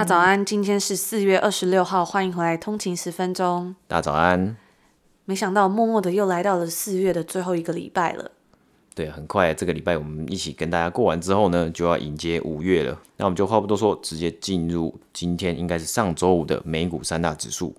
大家早安，今天是四月二十六号，欢迎回来通勤十分钟。大家早安。没想到默默的又来到了四月的最后一个礼拜了。对，很快这个礼拜我们一起跟大家过完之后呢，就要迎接五月了。那我们就话不多说，直接进入今天应该是上周五的美股三大指数。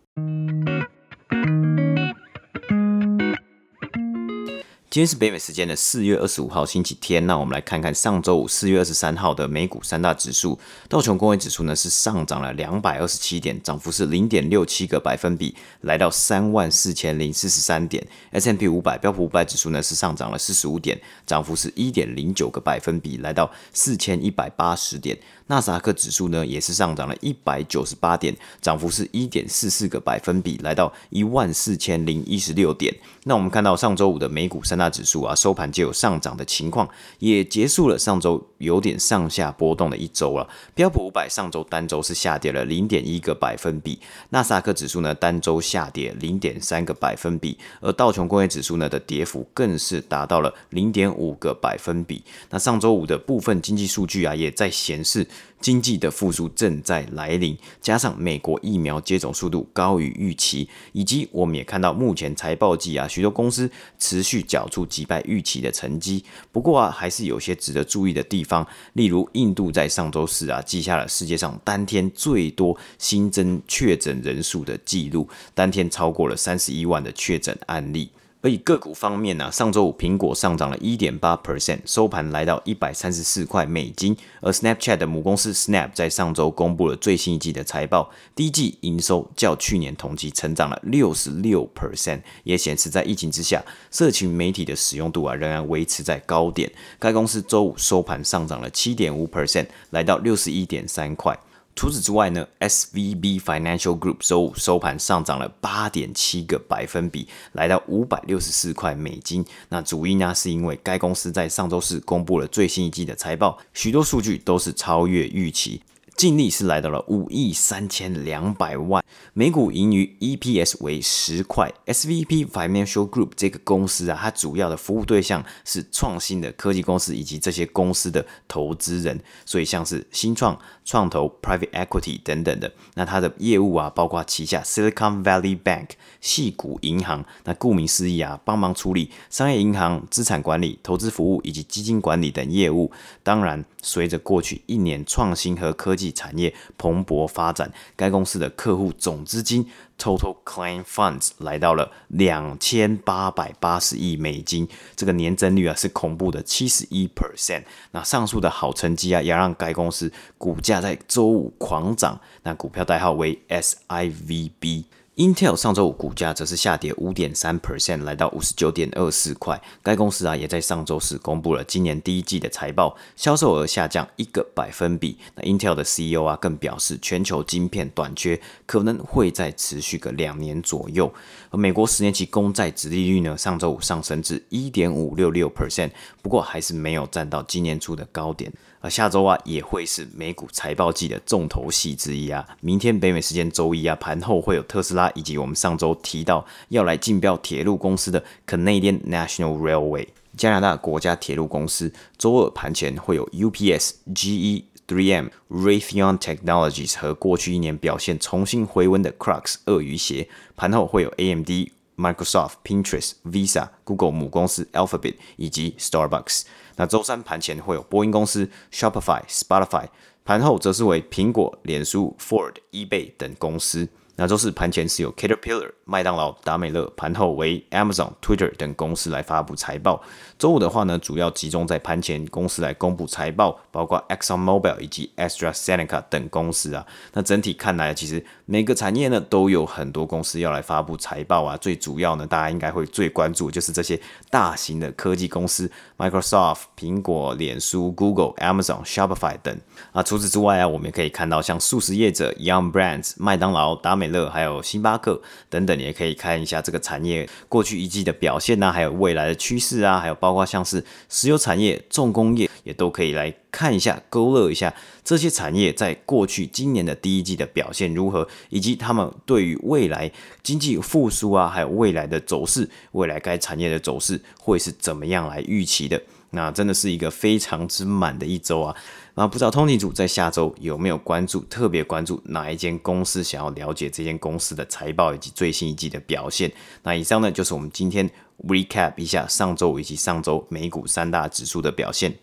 今天是北美时间的四月二十五号星期天，那我们来看看上周五四月二十三号的美股三大指数。道琼工业指数呢是上涨了两百二十七点，涨幅是零点六七个百分比，来到三万四千零四十三点。S&P 五百标普五百指数呢是上涨了四十五点，涨幅是一点零九个百分比，来到四千一百八十点。纳斯达克指数呢也是上涨了一百九十八点，涨幅是一点四四个百分比，来到一万四千零一十六点。那我们看到上周五的美股三大指数啊，收盘就有上涨的情况，也结束了上周有点上下波动的一周了。标普五百上周单周是下跌了零点一个百分比，纳斯达克指数呢单周下跌零点三个百分比，而道琼工业指数呢的跌幅更是达到了零点五个百分比。那上周五的部分经济数据啊，也在显示。经济的复苏正在来临，加上美国疫苗接种速度高于预期，以及我们也看到目前财报季啊，许多公司持续缴出击败预期的成绩。不过啊，还是有些值得注意的地方，例如印度在上周四啊记下了世界上单天最多新增确诊人数的记录，当天超过了三十一万的确诊案例。而以个股方面呢、啊，上周五苹果上涨了一点八 percent，收盘来到一百三十四块美金。而 Snapchat 的母公司 Snap 在上周公布了最新一季的财报，第一季营收较去年同期成长了六十六 percent，也显示在疫情之下，社群媒体的使用度啊仍然维持在高点。该公司周五收盘上涨了七点五 percent，来到六十一点三块。除此之外呢，SVB Financial Group 周五收盘上涨了八点七个百分比，来到五百六十四块美金。那主因呢，是因为该公司在上周四公布了最新一季的财报，许多数据都是超越预期。净利是来到了五亿三千两百万，每股盈余 EPS 为十块。SVP Financial Group 这个公司啊，它主要的服务对象是创新的科技公司以及这些公司的投资人，所以像是新创、创投、Private Equity 等等的。那它的业务啊，包括旗下 Silicon Valley Bank 系股银行。那顾名思义啊，帮忙处理商业银行、资产管理、投资服务以及基金管理等业务。当然，随着过去一年创新和科技产业蓬勃发展，该公司的客户总资金 （Total Client Funds） 来到了两千八百八十亿美金，这个年增率啊是恐怖的七十一 percent。那上述的好成绩啊，也让该公司股价在周五狂涨，那股票代号为 SIVB。Intel 上周五股价则是下跌五点三 percent，来到五十九点二四块。该公司啊也在上周四公布了今年第一季的财报，销售额下降一个百分比。那 Intel 的 CEO 啊更表示，全球晶片短缺可能会再持续个两年左右。而美国十年期公债殖利率呢，上周五上升至一点五六六 percent，不过还是没有站到今年初的高点。而下周啊，也会是美股财报季的重头戏之一啊。明天北美时间周一啊，盘后会有特斯拉以及我们上周提到要来竞标铁路公司的 Canadian National Railway 加拿大国家铁路公司。周二盘前会有 UPS、GE、3M、Raytheon Technologies 和过去一年表现重新回温的 Crocs 鳄鱼鞋。盘后会有 AMD、Microsoft、Pinterest、Visa、Google 母公司 Alphabet 以及 Starbucks。那周三盘前会有波音公司、Shopify、Spotify，盘后则是为苹果、脸书、Ford、eBay 等公司。那周四盘前是有 Caterpillar、麦当劳、达美乐，盘后为 Amazon、Twitter 等公司来发布财报。周五的话呢，主要集中在盘前公司来公布财报，包括 ExxonMobil 以及 AstraZeneca 等公司啊。那整体看来，其实每个产业呢都有很多公司要来发布财报啊。最主要呢，大家应该会最关注就是这些大型的科技公司，Microsoft、苹果、脸书、Google、Amazon、Shopify 等啊。除此之外啊，我们也可以看到像素食业者 Young Brands、麦当劳、达美美。乐，还有星巴克等等，也可以看一下这个产业过去一季的表现呐、还有未来的趋势啊，还有包括像是石油产业、重工业，也都可以来看一下，勾勒一下这些产业在过去今年的第一季的表现如何，以及他们对于未来经济复苏啊，还有未来的走势，未来该产业的走势会是怎么样来预期的。那真的是一个非常之满的一周啊！那不知道通勤组在下周有没有关注，特别关注哪一间公司？想要了解这间公司的财报以及最新一季的表现。那以上呢，就是我们今天 recap 一下上周以及上周美股三大指数的表现。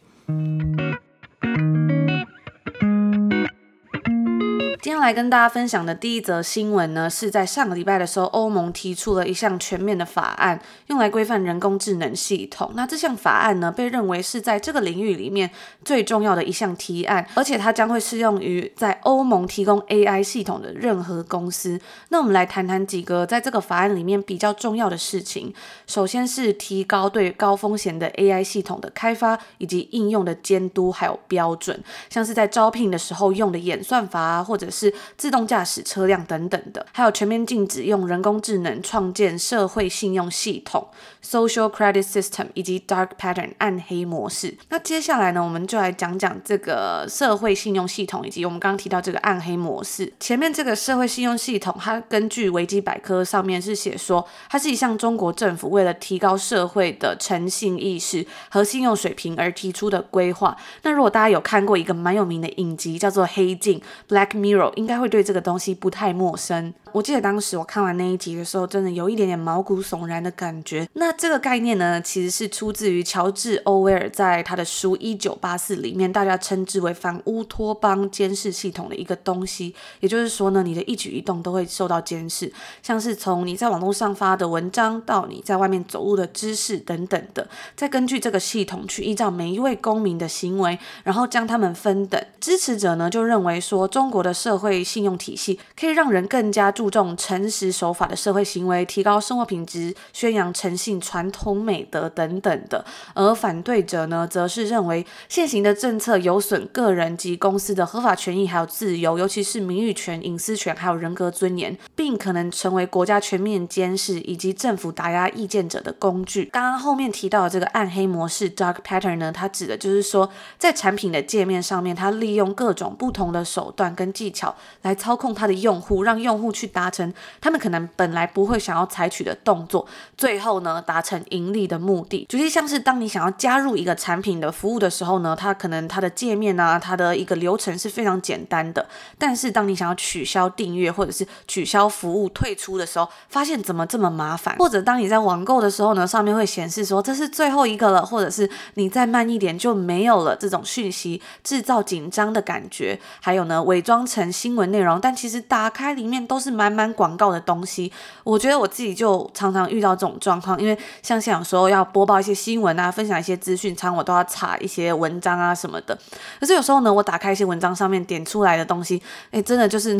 天来跟大家分享的第一则新闻呢，是在上个礼拜的时候，欧盟提出了一项全面的法案，用来规范人工智能系统。那这项法案呢，被认为是在这个领域里面最重要的一项提案，而且它将会适用于在欧盟提供 AI 系统的任何公司。那我们来谈谈几个在这个法案里面比较重要的事情。首先是提高对高风险的 AI 系统的开发以及应用的监督还有标准，像是在招聘的时候用的演算法啊，或者是自动驾驶车辆等等的，还有全面禁止用人工智能创建社会信用系统 （social credit system） 以及 dark pattern 暗黑模式。那接下来呢，我们就来讲讲这个社会信用系统以及我们刚刚提到这个暗黑模式。前面这个社会信用系统，它根据维基百科上面是写说，它是一项中国政府为了提高社会的诚信意识和信用水平而提出的规划。那如果大家有看过一个蛮有名的影集，叫做《黑镜》（Black Mirror）。应该会对这个东西不太陌生。我记得当时我看完那一集的时候，真的有一点点毛骨悚然的感觉。那这个概念呢，其实是出自于乔治·欧威尔在他的书《一九八四》里面，大家称之为反乌托邦监视系统的一个东西。也就是说呢，你的一举一动都会受到监视，像是从你在网络上发的文章到你在外面走路的姿势等等的，再根据这个系统去依照每一位公民的行为，然后将他们分等。支持者呢就认为说，中国的社会会信用体系可以让人更加注重诚实守法的社会行为，提高生活品质，宣扬诚信、传统美德等等的。而反对者呢，则是认为现行的政策有损个人及公司的合法权益还有自由，尤其是名誉权、隐私权还有人格尊严，并可能成为国家全面监视以及政府打压意见者的工具。刚刚后面提到的这个暗黑模式 （dark pattern） 呢，它指的就是说，在产品的界面上面，它利用各种不同的手段跟技巧来操控它的用户，让用户去达成他们可能本来不会想要采取的动作，最后呢，达成盈利的目的。就是像是当你想要加入一个产品的服务的时候呢，它可能它的界面啊，它的一个流程是非常简单的。但是当你想要取消订阅或者是取消服务退出的时候，发现怎么这么麻烦？或者当你在网购的时候呢，上面会显示说这是最后一个了，或者是你再慢一点就没有了，这种讯息制造紧张的感觉。还有呢，伪装成新新闻内容，但其实打开里面都是满满广告的东西。我觉得我自己就常常遇到这种状况，因为像想说要播报一些新闻啊，分享一些资讯，常我都要查一些文章啊什么的。可是有时候呢，我打开一些文章上面点出来的东西，哎，真的就是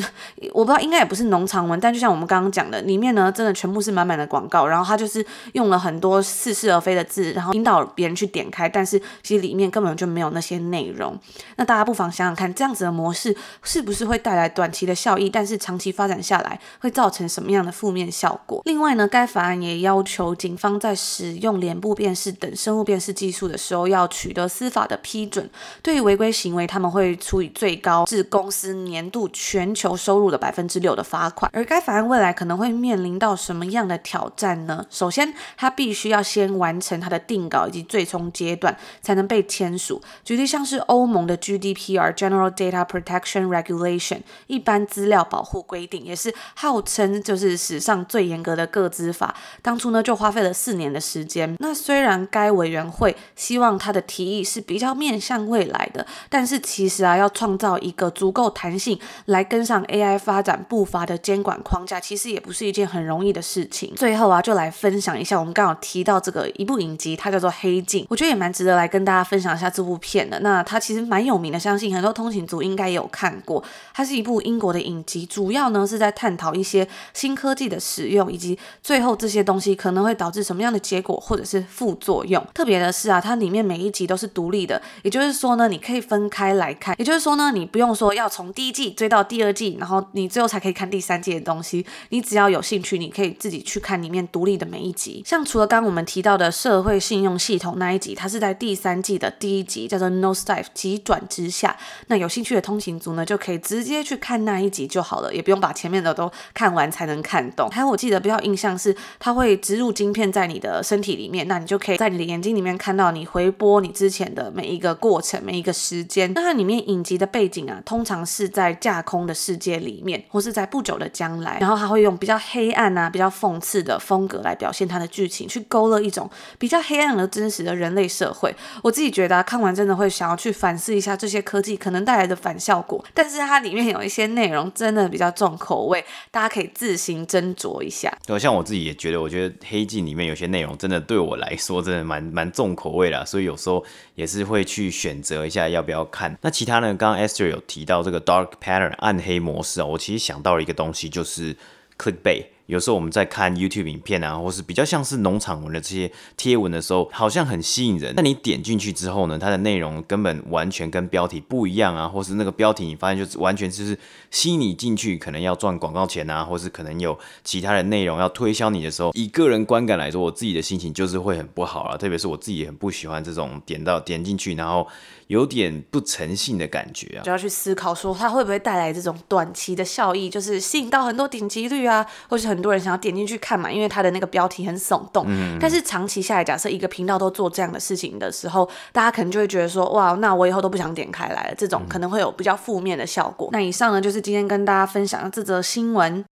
我不知道，应该也不是农场文，但就像我们刚刚讲的，里面呢真的全部是满满的广告，然后它就是用了很多似是而非的字，然后引导别人去点开，但是其实里面根本就没有那些内容。那大家不妨想想看，这样子的模式是不是会带来短期的效益，但是长期发展下来会造成什么样的负面效果？另外呢，该法案也要求警方在使用脸部辨识等生物辨识技术的时候，要取得司法的批准。对于违规行为，他们会处以最高至公司年度全球收入的百分之六的罚款。而该法案未来可能会面临到什么样的挑战呢？首先，它必须要先完成它的定稿以及最终阶段，才能被签署。举例像是欧盟的 GDPR（General Data Protection Regulation） 一般资料保护规定，也是号称就是史上最严格的个资法。当初呢，就花费了四年的时间。那虽然该委员会希望他的提议是比较面向未来的，但是其实啊，要创造一个足够弹性来跟上 AI 发展步伐的监管框架，其实也不是一件很容易的事情。最后啊，就来分享一下我们刚好提到这个一部影集，它叫做《黑镜》，我觉得也蛮值得来跟大家分享一下这部片的。那它其实蛮有名的，相信很多通勤族应该也有看过。它是一部英国的影集，主要呢是在探讨一些新科技的使用，以及最后这些东西可能会导致什么样的结果或者是副作用。特别的是啊，它里面每一集都是独立的，也就是说呢，你可以分开来看，也就是说呢，你不用说要从第一季追到第二季，然后你最后才可以看第三季的东西。你只要有兴趣，你可以自己去看里面独立的每一集。像除了刚刚我们提到的社会信用系统那一集，它是在第三季的第一集，叫做 Nosedive 急转直下。那有兴趣的通勤族呢，就可以直接去看那一集就好了，也不用把前面的都看完才能看懂。还有我记得比较印象是，它会植入晶片在你的身体里面，那你就可以在你的眼睛里面看到你回播你之前的每一个过程、每一个时间。那它里面影集的背景啊，通常是在架空的世界里面，或是在不久的将来。然后它会用比较黑暗啊、比较讽刺的风格来表现它的剧情，去勾勒一种比较黑暗而真实的人类社会。我自己觉得啊，看完真的会想要去反思一下这些科技可能带来的反效果。但是它里面有一些内容真的比较重口味，大家可以自行斟酌一下。对，像我自己也觉得，我觉得《黑镜》里面有些内容真的对我来说 真的蛮蛮重口味啦，所以有时候也是会去选择一下要不要看。那其他呢？刚刚 Esther 有提到这个 Dark Pattern 暗黑模式啊，我其实想到了一个东西，就是 Clickbait。有时候我们在看 YouTube 影片啊，或是比较像是农场文的这些贴文的时候，好像很吸引人。但你点进去之后呢，它的内容根本完全跟标题不一样啊，或是那个标题你发现就是完全就是吸引你进去，可能要赚广告钱啊，或是可能有其他的内容要推销你的时候，以个人观感来说，我自己的心情就是会很不好啊。特别是我自己很不喜欢这种点到点进去，然后有点不诚信的感觉啊，就要去思考说它会不会带来这种短期的效益，就是吸引到很多点击率啊，或是很。多人想要点进去看嘛，因为它的那个标题很耸动。嗯。但是长期下来，假设一个频道都做这样的事情的时候，大家可能就会觉得说，哇，那我以后都不想点开来了。这种可能会有比较负面的效果。嗯。那以上呢，就是今天跟大家分享的这则新闻。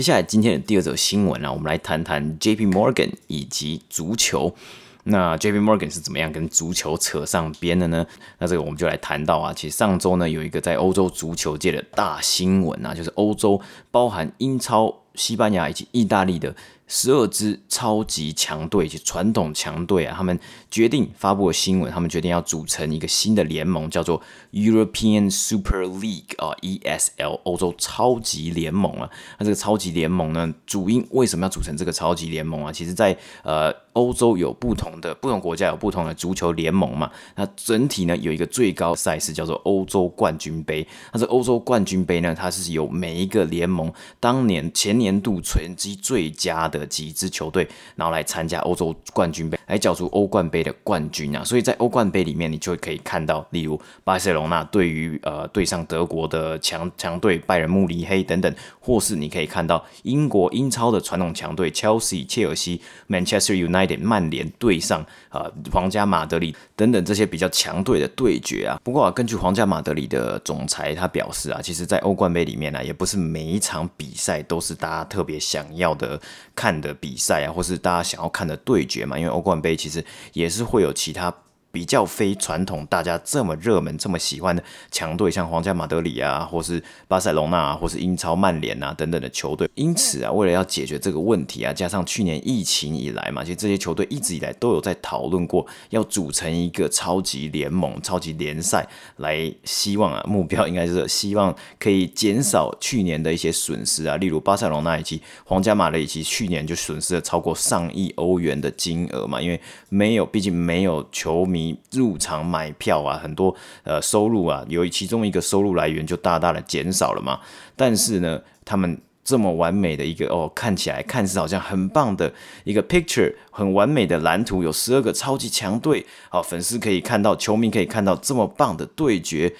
接下来今天的第二则新闻呢，我们来谈谈 JP Morgan 以及足球。那 JP Morgan 是怎么样跟足球扯上边的呢？那这个我们就来谈到啊，其实上周呢有一个在欧洲足球界的大新闻啊，就是欧洲包含英超、西班牙以及意大利的。十二支超级强队以及传统强队啊，他们决定发布了新闻，他们决定要组成一个新的联盟，叫做 European Super League 啊，ESL 欧洲超级联盟啊。那这个超级联盟呢，主因为什么要组成这个超级联盟啊？其实在，在呃欧洲有不同的不同国家有不同的足球联盟嘛。那整体呢有一个最高赛事叫做欧洲冠军杯。那这欧洲冠军杯呢，它是由每一个联盟当年前年度成绩最佳的。的几支球队，然后来参加欧洲冠军杯，来角逐欧冠杯的冠军啊！所以在欧冠杯里面，你就可以看到，例如巴塞罗那对于呃对上德国的强强队拜仁慕尼黑等等，或是你可以看到英国英超的传统强队 Chelsea 切尔西、Manchester United 曼联对上呃皇家马德里等等这些比较强队的对决啊。不过啊，根据皇家马德里的总裁他表示啊，其实在欧冠杯里面呢、也不是每一场比赛都是大家特别想要的看。看的比赛啊，或是大家想要看的对决嘛，因为欧冠杯其实也是会有其他。比较非传统，大家这么热门、这么喜欢的强队，像皇家马德里啊，或是巴塞隆纳啊，或是英超曼联啊等等的球队。因此啊，为了要解决这个问题啊，加上去年疫情以来嘛，其实这些球队一直以来都有在讨论过，要组成一个超级联盟、超级联赛，来希望啊，目标应该是希望可以减少去年的一些损失啊，例如巴塞隆纳以及皇家马德里，以及去年就损失了超过上亿欧元的金额嘛，因为没有，毕竟没有球迷。你入场买票啊，很多呃收入啊，有其中一个收入来源就大大的减少了嘛。但是呢，他们这么完美的一个哦，看起来看似好像很棒的一个 picture，很完美的蓝图，有十二个超级强队，好，粉丝可以看到，球迷可以看到这么棒的对决。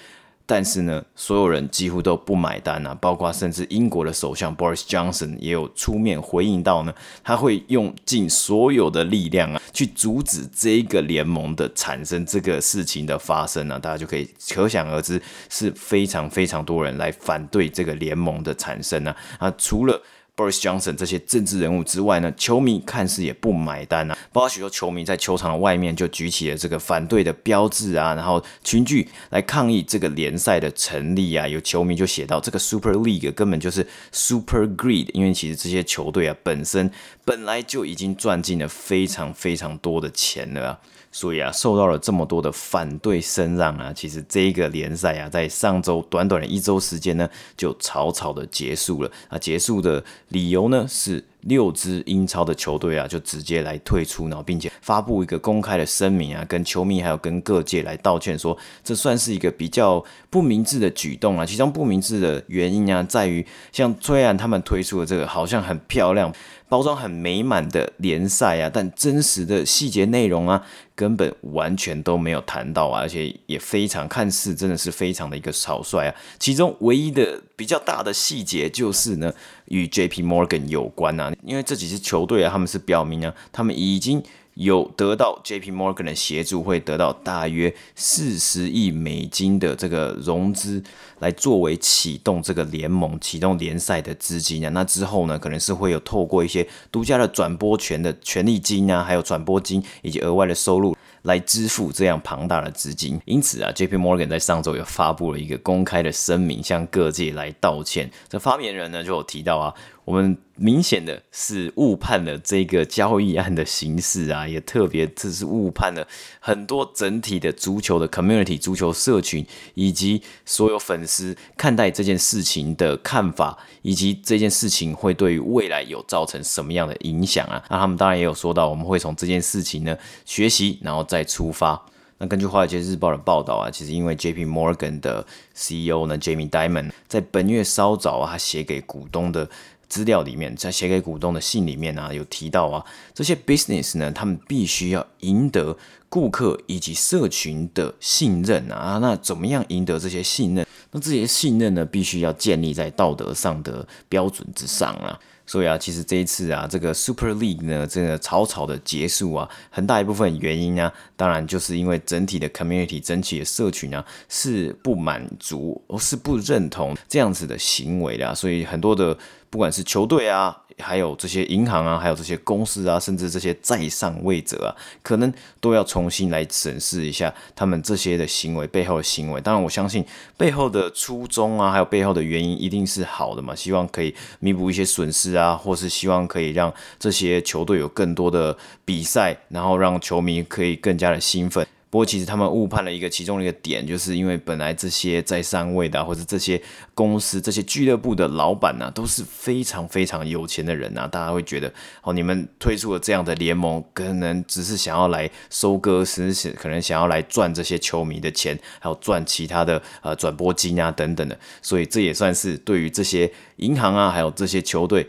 但是呢，所有人几乎都不买单啊，包括甚至英国的首相 Boris Johnson 也有出面回应到呢，他会用尽所有的力量啊，去阻止这个联盟的产生，这个事情的发生啊，大家就可以可想而知，是非常非常多人来反对这个联盟的产生啊，啊，除了。Boris Johnson 这些政治人物之外呢，球迷看似也不买单啊。包括许多球迷在球场的外面就举起了这个反对的标志啊，然后群聚来抗议这个联赛的成立啊。有球迷就写到，这个 Super League 根本就是 Super Greed，因为其实这些球队啊本身本来就已经赚进了非常非常多的钱了啊。所以啊，受到了这么多的反对声浪啊，其实这一个联赛啊，在上周短短的一周时间呢，就草草的结束了。啊，结束的理由呢是六支英超的球队啊，就直接来退出，然后并且发布一个公开的声明啊，跟球迷还有跟各界来道歉，说这算是一个比较不明智的举动啊。其中不明智的原因啊，在于像虽然他们推出的这个好像很漂亮。包装很美满的联赛啊，但真实的细节内容啊，根本完全都没有谈到啊，而且也非常看似真的是非常的一个草率啊。其中唯一的比较大的细节就是呢，与 JP Morgan 有关啊，因为这几支球队啊，他们是表明啊，他们已经。有得到 J.P. Morgan 的协助，会得到大约四十亿美金的这个融资，来作为启动这个联盟、启动联赛的资金啊。那之后呢，可能是会有透过一些独家的转播权的权利金啊，还有转播金以及额外的收入来支付这样庞大的资金。因此啊，J.P. Morgan 在上周又发布了一个公开的声明，向各界来道歉。这发言人呢就有提到啊。我们明显的是误判了这个交易案的形式啊，也特别这是误判了很多整体的足球的 community 足球社群以及所有粉丝看待这件事情的看法，以及这件事情会对于未来有造成什么样的影响啊？那他们当然也有说到，我们会从这件事情呢学习，然后再出发。那根据华尔街日报的报道啊，其实因为 J P Morgan 的 CEO 呢 Jamie Dimon 在本月稍早啊，他写给股东的。资料里面，在写给股东的信里面啊，有提到啊，这些 business 呢，他们必须要赢得顾客以及社群的信任啊。那怎么样赢得这些信任？那这些信任呢，必须要建立在道德上的标准之上啊。所以啊，其实这一次啊，这个 Super League 呢，这个草草的结束啊，很大一部分原因呢，当然就是因为整体的 community、整体的社群啊，是不满足，或是不认同这样子的行为的啊，所以很多的。不管是球队啊，还有这些银行啊，还有这些公司啊，甚至这些在上位者啊，可能都要重新来审视一下他们这些的行为背后的行为。当然，我相信背后的初衷啊，还有背后的原因一定是好的嘛，希望可以弥补一些损失啊，或是希望可以让这些球队有更多的比赛，然后让球迷可以更加的兴奋。不过，其实他们误判了一个其中的一个点，就是因为本来这些在上位的、或者这些公司、这些俱乐部的老板呢、啊，都是非常非常有钱的人呐、啊。大家会觉得，哦，你们推出了这样的联盟，可能只是想要来收割，甚至可能想要来赚这些球迷的钱，还有赚其他的呃转播金啊等等的。所以这也算是对于这些银行啊，还有这些球队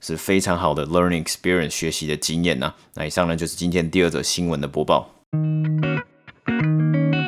是非常好的 learning experience 学习的经验呐、啊。那以上呢，就是今天第二则新闻的播报。Música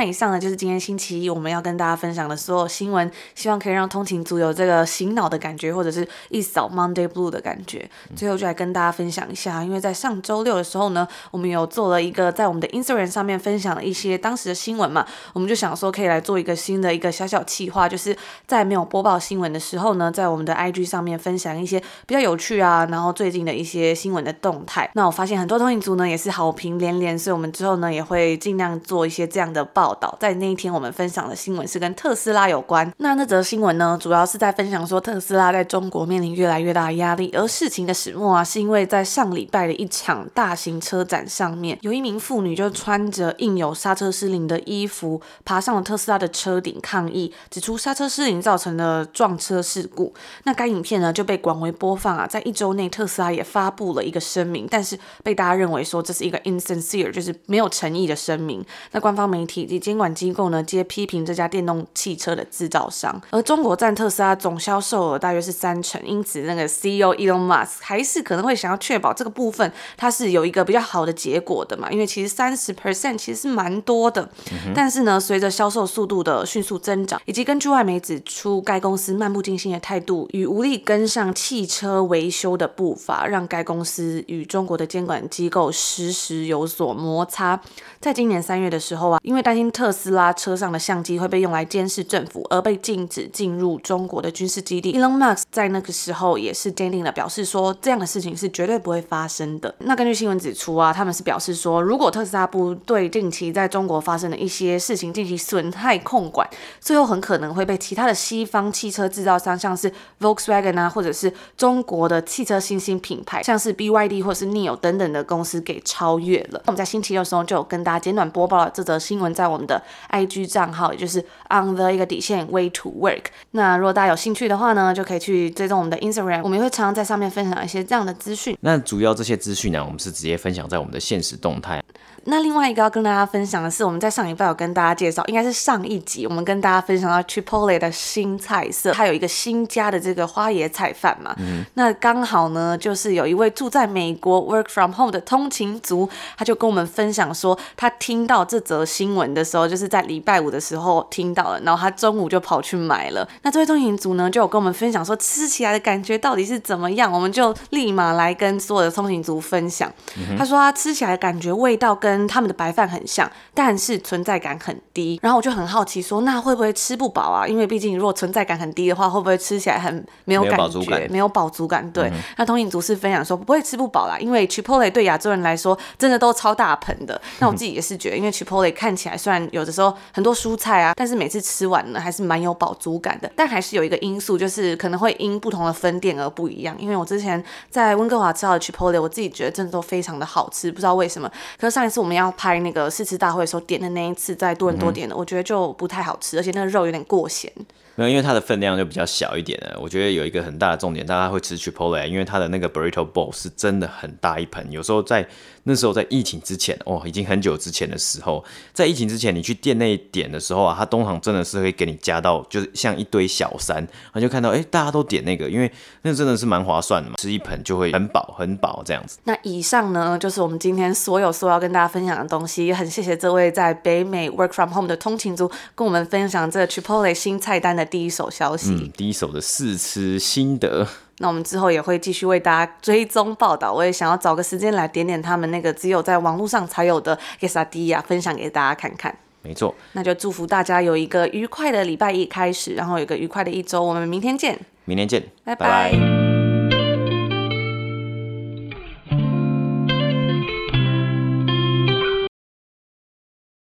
那以上呢，就是今天星期一我们要跟大家分享的所有新闻，希望可以让通勤族有这个醒脑的感觉，或者是一扫 Monday Blue 的感觉。最后就来跟大家分享一下，因为在上周六的时候呢，我们有做了一个在我们的 Instagram 上面分享了一些当时的新闻嘛，我们就想说可以来做一个新的一个小小企划，就是在没有播报新闻的时候呢，在我们的 IG 上面分享一些比较有趣啊，然后最近的一些新闻的动态。那我发现很多通勤族呢也是好评连连，所以我们之后呢也会尽量做一些这样的报。报道在那一天，我们分享的新闻是跟特斯拉有关。那那则新闻呢，主要是在分享说特斯拉在中国面临越来越大的压力。而事情的始末啊，是因为在上礼拜的一场大型车展上面，有一名妇女就穿着印有刹车失灵的衣服，爬上了特斯拉的车顶抗议，指出刹车失灵造成的撞车事故。那该影片呢就被广为播放啊，在一周内特斯拉也发布了一个声明，但是被大家认为说这是一个 insincere，就是没有诚意的声明。那官方媒体。监管机构呢，皆批评这家电动汽车的制造商，而中国占特斯拉总销售额大约是三成，因此那个 CEO Elon Musk 还是可能会想要确保这个部分它是有一个比较好的结果的嘛，因为其实三十 percent 其实是蛮多的，嗯、但是呢，随着销售速度的迅速增长，以及根据外媒指出，该公司漫不经心的态度与无力跟上汽车维修的步伐，让该公司与中国的监管机构时时有所摩擦。在今年三月的时候啊，因为担心。特斯拉车上的相机会被用来监视政府，而被禁止进入中国的军事基地。Elon Musk 在那个时候也是坚定的表示说，这样的事情是绝对不会发生的。那根据新闻指出啊，他们是表示说，如果特斯拉不对近期在中国发生的一些事情进行损害控管，最后很可能会被其他的西方汽车制造商，像是 Volkswagen 啊，或者是中国的汽车新兴品牌，像是 BYD 或是 NIO 等等的公司给超越了。我们在星期六的时候就有跟大家简短播报了这则新闻，在我们的 IG 账号，也就是 on the 一个底线 way to work。那如果大家有兴趣的话呢，就可以去追踪我们的 Instagram，我们也会常常在上面分享一些这样的资讯。那主要这些资讯呢，我们是直接分享在我们的现实动态。那另外一个要跟大家分享的是，我们在上一拜有跟大家介绍，应该是上一集，我们跟大家分享到 Chipotle 的新菜色，它有一个新加的这个花椰菜饭嘛。嗯。那刚好呢，就是有一位住在美国 work from home 的通勤族，他就跟我们分享说，他听到这则新闻的时候，就是在礼拜五的时候听到了，然后他中午就跑去买了。那这位通勤族呢，就有跟我们分享说，吃起来的感觉到底是怎么样？我们就立马来跟所有的通勤族分享。嗯。他说他吃起来感觉味道跟跟他们的白饭很像，但是存在感很低。然后我就很好奇说，那会不会吃不饱啊？因为毕竟如果存在感很低的话，会不会吃起来很没有感觉，没有饱足感？没有饱足感。对。嗯、那通勤族是分享说不会吃不饱啦，因为 Chipotle 对亚洲人来说真的都超大盆的。那我自己也是觉得，因为 Chipotle 看起来虽然有的时候很多蔬菜啊，但是每次吃完呢还是蛮有饱足感的。但还是有一个因素，就是可能会因不同的分店而不一样。因为我之前在温哥华吃到的 Chipotle，我自己觉得真的都非常的好吃，不知道为什么。可是上一次。我们要拍那个试吃大会的时候点的那一次，在多伦多点的，嗯，我觉得就不太好吃，而且那个肉有点过咸。没有，因为它的分量就比较小一点了。我觉得有一个很大的重点，大家会吃 Chipotle，因为它的那个 Burrito Bowl 是真的很大一盆。有时候在那时候在疫情之前，哦，已经很久之前的时候，在疫情之前，你去店内点的时候啊，它通常真的是会给你加到，就是像一堆小山，然后就看到，哎，大家都点那个，因为那真的是蛮划算的嘛，吃一盆就会很饱很饱这样子。那以上呢，就是我们今天所有说要跟大家分享的东西，也很谢谢这位在北美 Work from Home 的通勤族，跟我们分享这个 Chipotle 新菜单的第一手消息。嗯，第一手的试吃心得。那我们之后也会继续为大家追踪报道。我也想要找个时间来点点他们那个只有在网络上才有的 quesadilla，分享给大家看看。没错，那就祝福大家有一个愉快的礼拜一开始，然后有一个愉快的一周。我们明天见，明天见，拜拜。